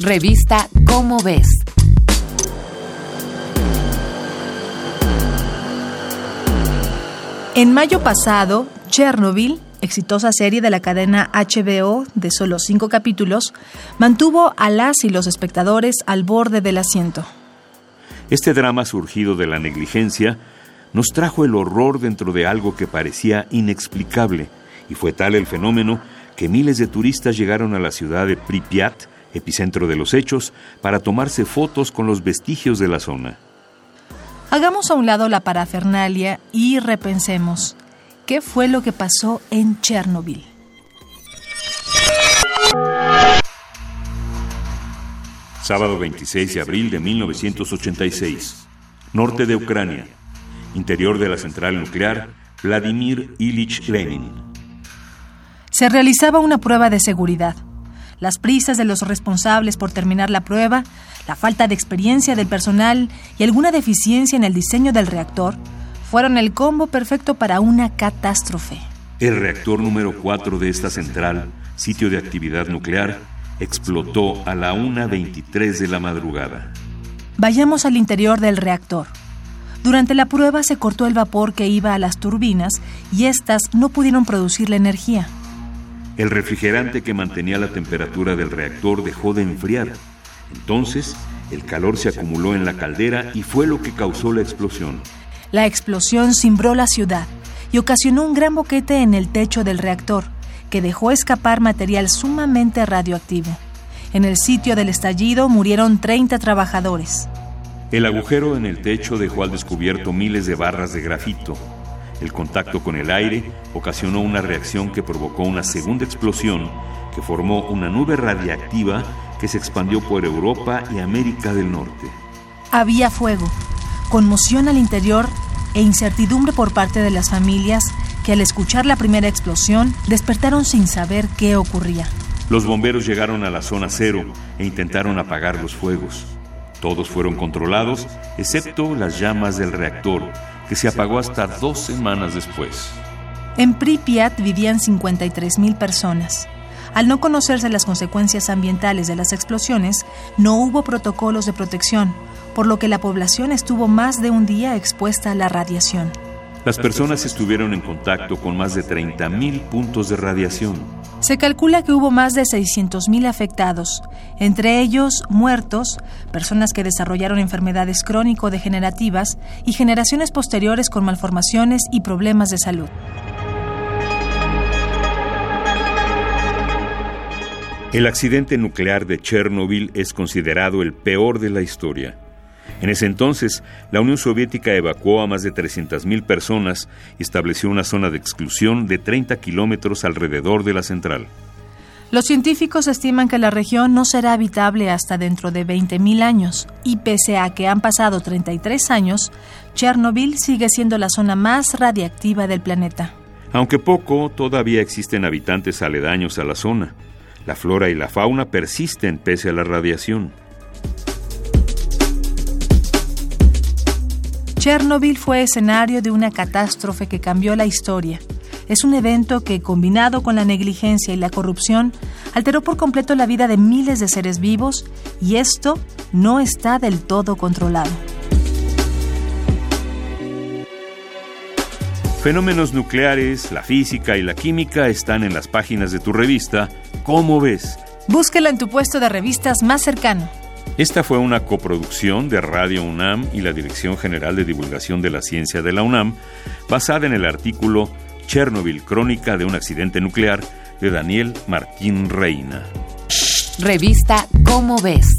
Revista Cómo ves. En mayo pasado, Chernobyl, exitosa serie de la cadena HBO de solo cinco capítulos, mantuvo a las y los espectadores al borde del asiento. Este drama surgido de la negligencia nos trajo el horror dentro de algo que parecía inexplicable, y fue tal el fenómeno que miles de turistas llegaron a la ciudad de Pripyat, epicentro de los hechos, para tomarse fotos con los vestigios de la zona. Hagamos a un lado la parafernalia y repensemos qué fue lo que pasó en Chernobyl. Sábado 26 de abril de 1986. Norte de Ucrania. Interior de la central nuclear Vladimir Ilich Lenin. Se realizaba una prueba de seguridad. Las prisas de los responsables por terminar la prueba la falta de experiencia del personal y alguna deficiencia en el diseño del reactor fueron el combo perfecto para una catástrofe. El reactor número 4 de esta central, sitio de actividad nuclear, explotó a la 1.23 de la madrugada. Vayamos al interior del reactor. Durante la prueba se cortó el vapor que iba a las turbinas y éstas no pudieron producir la energía. El refrigerante que mantenía la temperatura del reactor dejó de enfriar entonces, el calor se acumuló en la caldera y fue lo que causó la explosión. La explosión cimbró la ciudad y ocasionó un gran boquete en el techo del reactor, que dejó escapar material sumamente radioactivo. En el sitio del estallido murieron 30 trabajadores. El agujero en el techo dejó al descubierto miles de barras de grafito. El contacto con el aire ocasionó una reacción que provocó una segunda explosión que formó una nube radiactiva que se expandió por Europa y América del Norte. Había fuego, conmoción al interior e incertidumbre por parte de las familias que al escuchar la primera explosión despertaron sin saber qué ocurría. Los bomberos llegaron a la zona cero e intentaron apagar los fuegos. Todos fueron controlados, excepto las llamas del reactor, que se apagó hasta dos semanas después. En Pripyat vivían 53.000 personas. Al no conocerse las consecuencias ambientales de las explosiones, no hubo protocolos de protección, por lo que la población estuvo más de un día expuesta a la radiación. Las personas estuvieron en contacto con más de 30.000 puntos de radiación. Se calcula que hubo más de 600.000 afectados, entre ellos muertos, personas que desarrollaron enfermedades crónico-degenerativas y generaciones posteriores con malformaciones y problemas de salud. El accidente nuclear de Chernobyl es considerado el peor de la historia. En ese entonces, la Unión Soviética evacuó a más de 300.000 personas y estableció una zona de exclusión de 30 kilómetros alrededor de la central. Los científicos estiman que la región no será habitable hasta dentro de 20.000 años, y pese a que han pasado 33 años, Chernobyl sigue siendo la zona más radiactiva del planeta. Aunque poco, todavía existen habitantes aledaños a la zona. La flora y la fauna persisten pese a la radiación. Chernobyl fue escenario de una catástrofe que cambió la historia. Es un evento que, combinado con la negligencia y la corrupción, alteró por completo la vida de miles de seres vivos y esto no está del todo controlado. Fenómenos nucleares, la física y la química están en las páginas de tu revista ¿Cómo ves? Búsquela en tu puesto de revistas más cercano. Esta fue una coproducción de Radio UNAM y la Dirección General de Divulgación de la Ciencia de la UNAM, basada en el artículo Chernobyl, crónica de un accidente nuclear de Daniel Martín Reina. Revista Cómo ves.